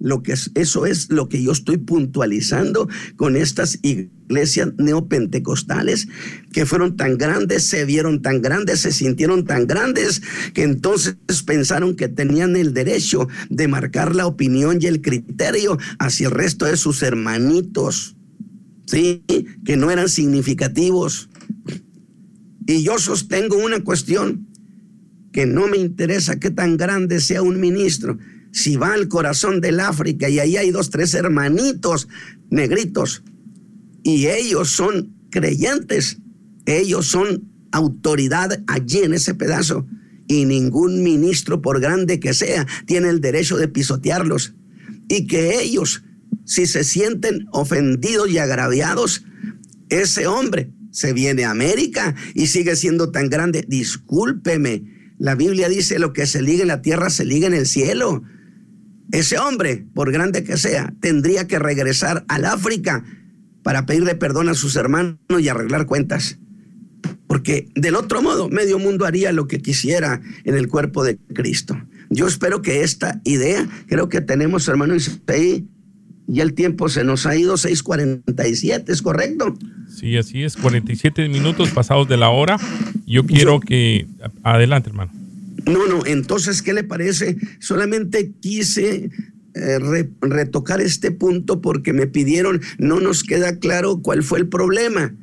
lo que es, eso es lo que yo estoy puntualizando con estas iglesias neopentecostales que fueron tan grandes, se vieron tan grandes, se sintieron tan grandes que entonces pensaron que tenían el derecho de marcar la opinión y el criterio hacia el resto de sus hermanitos, ¿sí? Que no eran significativos. Y yo sostengo una cuestión que no me interesa qué tan grande sea un ministro si va al corazón del África y ahí hay dos, tres hermanitos negritos y ellos son creyentes, ellos son autoridad allí en ese pedazo y ningún ministro, por grande que sea, tiene el derecho de pisotearlos. Y que ellos, si se sienten ofendidos y agraviados, ese hombre se viene a América y sigue siendo tan grande. Discúlpeme, la Biblia dice lo que se liga en la tierra se liga en el cielo. Ese hombre, por grande que sea, tendría que regresar al África para pedirle perdón a sus hermanos y arreglar cuentas. porque del otro modo medio mundo haría lo que quisiera en el cuerpo de Cristo. Yo espero que esta idea, creo que tenemos, hermano ahí, y el tiempo se nos ha ido 6:47, ¿es correcto? Sí, así es, 47 minutos pasados de la hora. Yo quiero que... Adelante, hermano. No, no, entonces, ¿qué le parece? Solamente quise eh, retocar este punto porque me pidieron, no nos queda claro cuál fue el problema.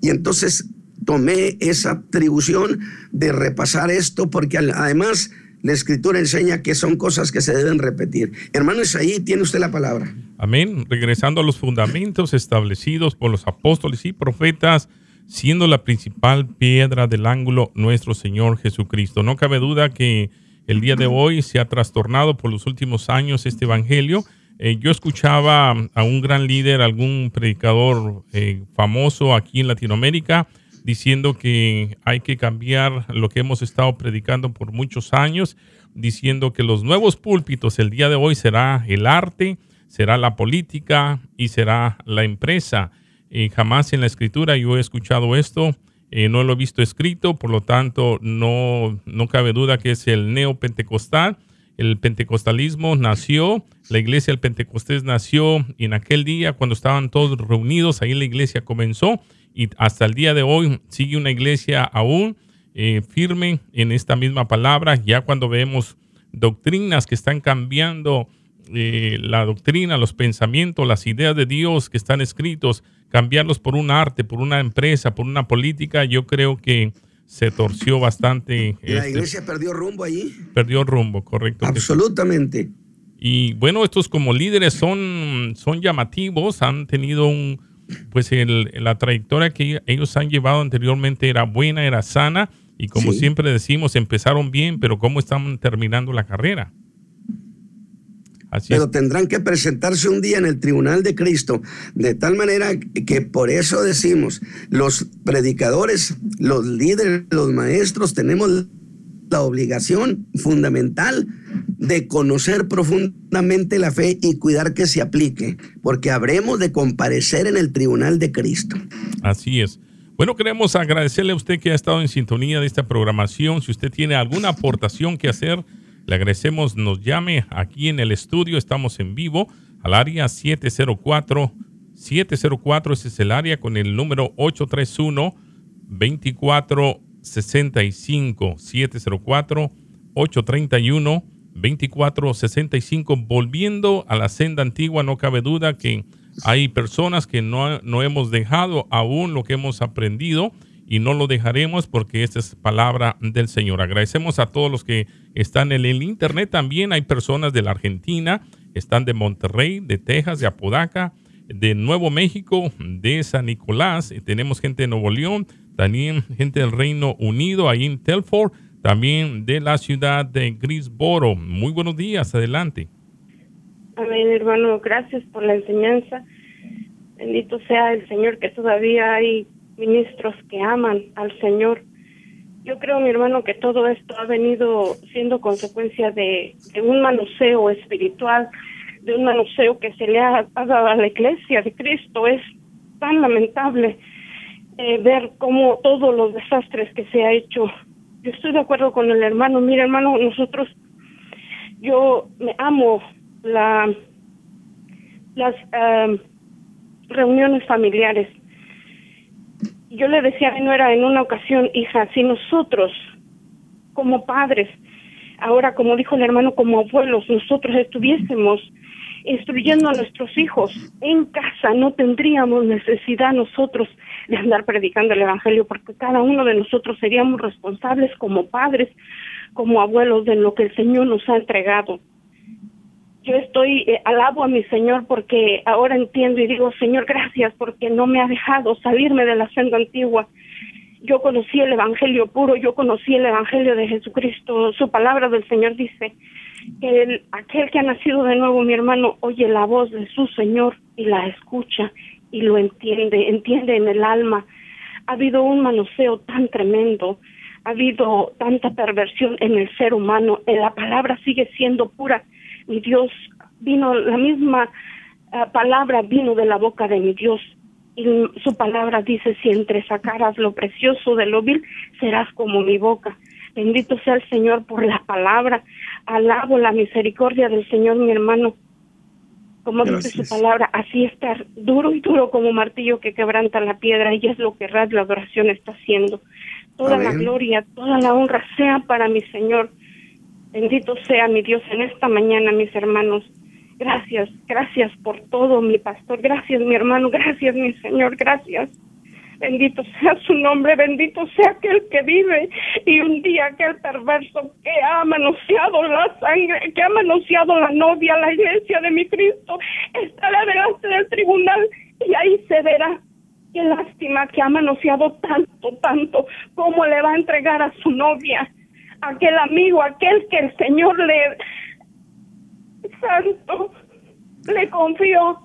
Y entonces tomé esa atribución de repasar esto porque además la escritura enseña que son cosas que se deben repetir. Hermano ahí tiene usted la palabra. Amén. Regresando a los fundamentos establecidos por los apóstoles y profetas, siendo la principal piedra del ángulo nuestro Señor Jesucristo. No cabe duda que el día de hoy se ha trastornado por los últimos años este evangelio. Eh, yo escuchaba a un gran líder, algún predicador eh, famoso aquí en Latinoamérica, diciendo que hay que cambiar lo que hemos estado predicando por muchos años, diciendo que los nuevos púlpitos el día de hoy será el arte, será la política y será la empresa. Eh, jamás en la escritura yo he escuchado esto, eh, no lo he visto escrito, por lo tanto no, no cabe duda que es el neopentecostal. El pentecostalismo nació, la iglesia del Pentecostés nació en aquel día cuando estaban todos reunidos, ahí la iglesia comenzó y hasta el día de hoy sigue una iglesia aún eh, firme en esta misma palabra. Ya cuando vemos doctrinas que están cambiando eh, la doctrina, los pensamientos, las ideas de Dios que están escritos, cambiarlos por un arte, por una empresa, por una política, yo creo que se torció bastante. La este iglesia perdió rumbo allí. Perdió rumbo, correcto. Absolutamente. Y bueno, estos como líderes son, son llamativos, han tenido un, pues la trayectoria que ellos han llevado anteriormente era buena, era sana y como siempre decimos, empezaron bien, pero ¿cómo están terminando la carrera? Así pero tendrán que presentarse un día en el tribunal de Cristo, de tal manera que por eso decimos, los predicadores, los líderes, los maestros, tenemos la obligación fundamental de conocer profundamente la fe y cuidar que se aplique, porque habremos de comparecer en el tribunal de Cristo. Así es. Bueno, queremos agradecerle a usted que ha estado en sintonía de esta programación. Si usted tiene alguna aportación que hacer, le agradecemos, nos llame aquí en el estudio. Estamos en vivo al área 704. 704, ese es el área con el número 831 24 65 704 831 2465 volviendo a la senda antigua no cabe duda que hay personas que no, no hemos dejado aún lo que hemos aprendido y no lo dejaremos porque esta es palabra del Señor. Agradecemos a todos los que están en el internet. También hay personas de la Argentina, están de Monterrey, de Texas, de Apodaca, de Nuevo México, de San Nicolás. Tenemos gente de Nuevo León, también gente del Reino Unido, ahí en Telford, también de la ciudad de Grisboro. Muy buenos días, adelante. Amén, hermano, gracias por la enseñanza. Bendito sea el Señor que todavía hay ministros que aman al Señor. Yo creo, mi hermano, que todo esto ha venido siendo consecuencia de, un manoseo espiritual, de un manoseo que se le ha dado a la iglesia de Cristo. Es tan lamentable eh, ver cómo todos los desastres que se ha hecho. Yo estoy de acuerdo con el hermano. Mira, hermano, nosotros, yo me amo la, las reuniones familiares. Yo le decía a mi nuera en una ocasión, hija, si nosotros, como padres, ahora como dijo el hermano, como abuelos, nosotros estuviésemos instruyendo a nuestros hijos en casa, no tendríamos necesidad nosotros de andar predicando el Evangelio, porque cada uno de nosotros seríamos responsables como padres, como abuelos de lo que el Señor nos ha entregado. Yo estoy, eh, alabo a mi Señor porque ahora entiendo y digo, Señor, gracias porque no me ha dejado salirme de la senda antigua. Yo conocí el Evangelio puro, yo conocí el Evangelio de Jesucristo. Su palabra del Señor dice que el, aquel que ha nacido de nuevo, mi hermano, oye la voz de su Señor y la escucha y lo entiende, entiende en el alma. Ha habido un manoseo tan tremendo, ha habido tanta perversión en el ser humano, en la palabra sigue siendo pura. Mi Dios vino, la misma ah, palabra vino de la boca de mi Dios Y su palabra dice, si entre sacaras lo precioso de lo vil, serás como mi boca. Bendito sea el Señor por la palabra. Alabo la misericordia del Señor, mi hermano. Como dice su palabra, así estar duro y duro como martillo que quebranta la piedra. Y es lo que Radio Adoración está haciendo. Toda la gloria, toda la honra sea para mi Señor. Bendito sea mi Dios en esta mañana, mis hermanos. Gracias, gracias por todo, mi pastor. Gracias, mi hermano. Gracias, mi Señor. Gracias. Bendito sea su nombre, bendito sea aquel que vive y un día aquel perverso que ha manoseado la sangre, que ha manoseado la novia, la iglesia de mi Cristo, estará delante del tribunal y ahí se verá. Qué lástima que ha manoseado tanto, tanto, como le va a entregar a su novia, aquel amigo, aquel que el Señor le... Santo, le confió,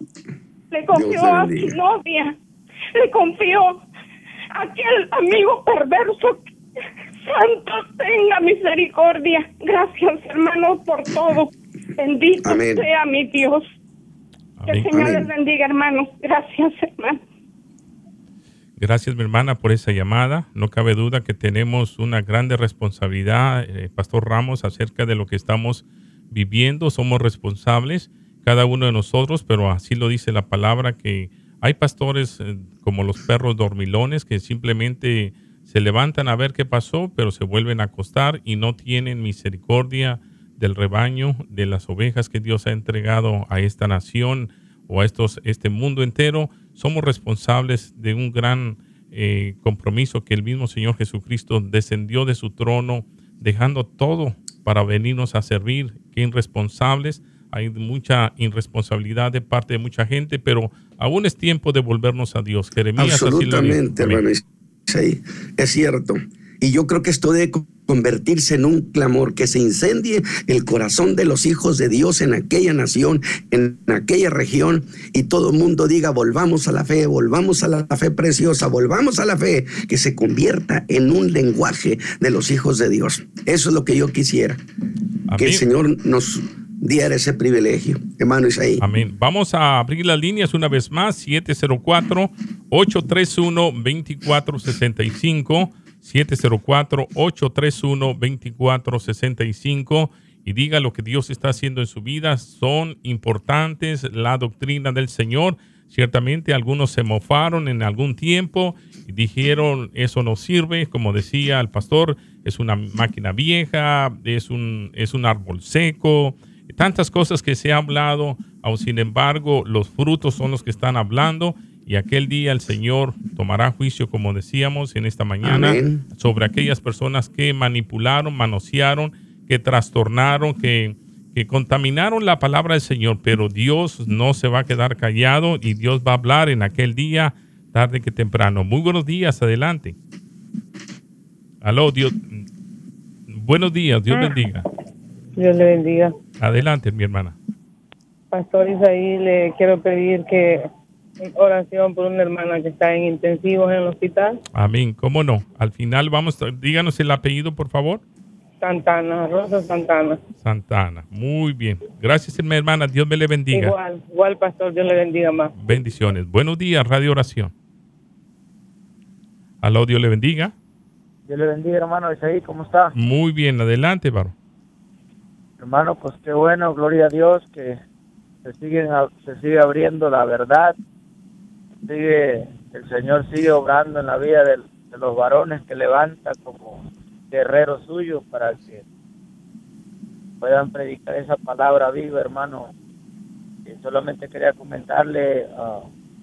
le confió a su novia le confió aquel amigo perverso. Santo tenga misericordia. Gracias, hermano, por todo. Bendito sea mi Dios. Que el Señor les bendiga, hermano. Gracias, hermano. Gracias, mi hermana, por esa llamada. No cabe duda que tenemos una grande responsabilidad, eh, Pastor Ramos, acerca de lo que estamos viviendo. Somos responsables, cada uno de nosotros, pero así lo dice la palabra, que hay pastores eh, como los perros dormilones que simplemente se levantan a ver qué pasó, pero se vuelven a acostar y no tienen misericordia del rebaño, de las ovejas que Dios ha entregado a esta nación o a estos, este mundo entero. Somos responsables de un gran eh, compromiso que el mismo Señor Jesucristo descendió de su trono, dejando todo para venirnos a servir. Qué irresponsables hay mucha irresponsabilidad de parte de mucha gente, pero aún es tiempo de volvernos a Dios. Jeremías Absolutamente, hermano. es cierto. Y yo creo que esto debe convertirse en un clamor, que se incendie el corazón de los hijos de Dios en aquella nación, en aquella región, y todo el mundo diga, volvamos a la fe, volvamos a la fe preciosa, volvamos a la fe, que se convierta en un lenguaje de los hijos de Dios. Eso es lo que yo quisiera. Que el Señor nos diera ese privilegio. Hermano Isaí. Amén. Vamos a abrir las líneas una vez más, 704-831-2465, 704-831-2465 y diga lo que Dios está haciendo en su vida. Son importantes la doctrina del Señor. Ciertamente algunos se mofaron en algún tiempo y dijeron eso no sirve, como decía el pastor, es una máquina vieja, es un, es un árbol seco, tantas cosas que se ha hablado, aun sin embargo los frutos son los que están hablando y aquel día el Señor tomará juicio, como decíamos en esta mañana, sobre aquellas personas que manipularon, manosearon, que trastornaron, que, que contaminaron la palabra del Señor, pero Dios no se va a quedar callado y Dios va a hablar en aquel día, tarde que temprano. Muy buenos días, adelante. Aló, Dios. Buenos días, Dios ah. bendiga. Dios le bendiga. Adelante, mi hermana. Pastor Isaí, le quiero pedir que oración por una hermana que está en intensivos en el hospital. Amén, ¿cómo no? Al final vamos, díganos el apellido, por favor. Santana, Rosa Santana. Santana, muy bien. Gracias, mi hermana, Dios me le bendiga. Igual, igual, pastor, Dios le bendiga más. Bendiciones. Buenos días, Radio Oración. Aló, Dios le bendiga. Dios le bendiga, hermano Isaí, ¿cómo está? Muy bien, adelante, varón. Hermano, pues qué bueno, gloria a Dios que se sigue, se sigue abriendo la verdad, sigue el Señor sigue obrando en la vida de, los varones que levanta como guerreros suyos para que puedan predicar esa palabra viva, hermano. Y solamente quería comentarle ah,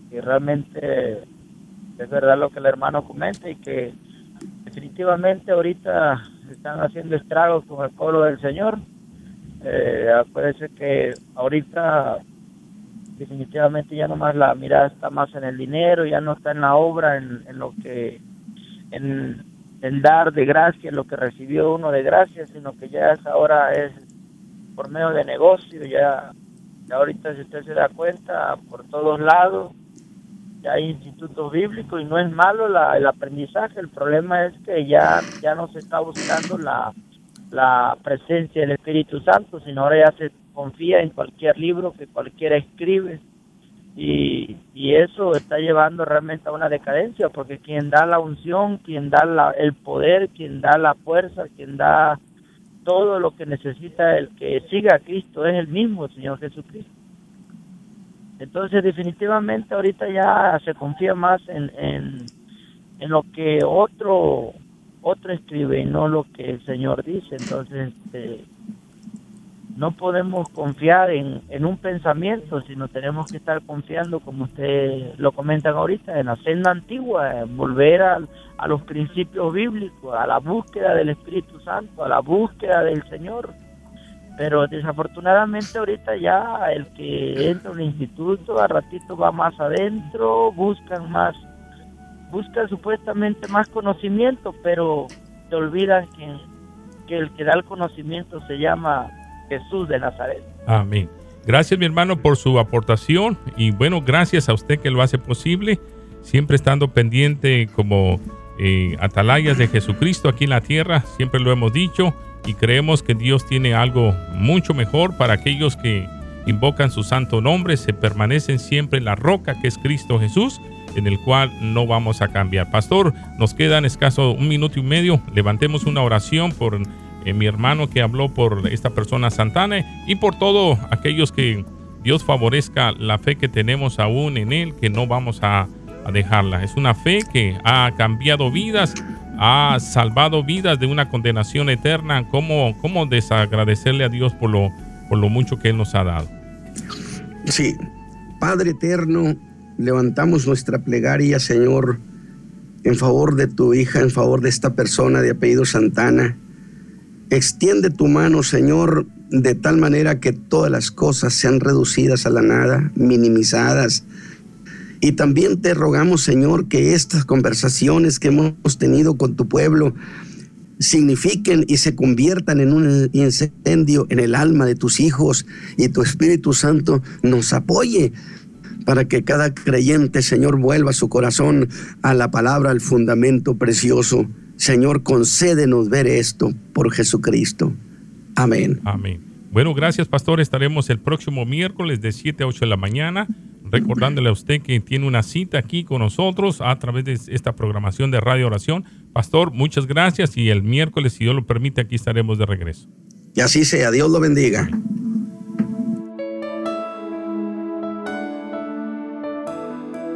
que realmente es verdad lo que el hermano comenta y que definitivamente ahorita están haciendo estragos con el pueblo del Señor eh, acuérdese que ahorita definitivamente ya nomás la mirada está más en el dinero, ya no está en la obra, en, lo que, en, dar de gracia, en lo que recibió uno de gracia, sino que ya es ahora es por medio de negocio, ya, ahorita si usted se da cuenta, por todos lados, ya hay institutos bíblicos y no es malo la, el aprendizaje, el problema es que ya, ya no se está buscando la la presencia del Espíritu Santo, sino ahora ya se confía en cualquier libro que cualquiera escribe. Y, y eso está llevando realmente a una decadencia, porque quien da la unción, quien da la, el poder, quien da la fuerza, quien da todo lo que necesita el que siga a Cristo es el mismo Señor Jesucristo. Entonces definitivamente ahorita ya se confía más en, en, en lo que otro otro escribe y no lo que el Señor dice. Entonces, este, no podemos confiar en, en, un pensamiento, sino tenemos que estar confiando, como ustedes lo comentan ahorita, en la senda antigua, en volver a, a, los principios bíblicos, a la búsqueda del Espíritu Santo, a la búsqueda del Señor. Pero desafortunadamente ahorita ya el que entra un instituto, a ratito va más adentro, buscan más busca supuestamente más conocimiento, pero te olvidan que, que el que da el conocimiento se llama Jesús de Nazaret. Amén. Gracias mi hermano por su aportación y bueno, gracias a usted que lo hace posible, siempre estando pendiente como eh, atalayas de Jesucristo aquí en la tierra, siempre lo hemos dicho y creemos que Dios tiene algo mucho mejor para aquellos que invocan su santo nombre, se permanecen siempre en la roca que es Cristo Jesús en el cual no vamos a cambiar. Pastor, nos quedan escaso un minuto y medio. Levantemos una oración por eh, mi hermano que habló por esta persona Santana y por todos aquellos que Dios favorezca la fe que tenemos aún en Él, que no vamos a, a dejarla. Es una fe que ha cambiado vidas, ha salvado vidas de una condenación eterna. ¿Cómo, cómo desagradecerle a Dios por lo, por lo mucho que Él nos ha dado? Sí, Padre eterno, levantamos nuestra plegaria, Señor, en favor de tu hija, en favor de esta persona de apellido Santana. Extiende tu mano, Señor, de tal manera que todas las cosas sean reducidas a la nada, minimizadas. Y también te rogamos, Señor, que estas conversaciones que hemos tenido con tu pueblo signifiquen y se conviertan en un incendio en el alma de tus hijos y tu Espíritu Santo nos apoye para que cada creyente, Señor, vuelva su corazón a la palabra, al fundamento precioso. Señor, concédenos ver esto por Jesucristo. Amén. Amén. Bueno, gracias, pastor. Estaremos el próximo miércoles de 7 a 8 de la mañana. Recordándole a usted que tiene una cita aquí con nosotros a través de esta programación de Radio Oración. Pastor, muchas gracias y el miércoles, si Dios lo permite, aquí estaremos de regreso. Y así sea. Dios lo bendiga.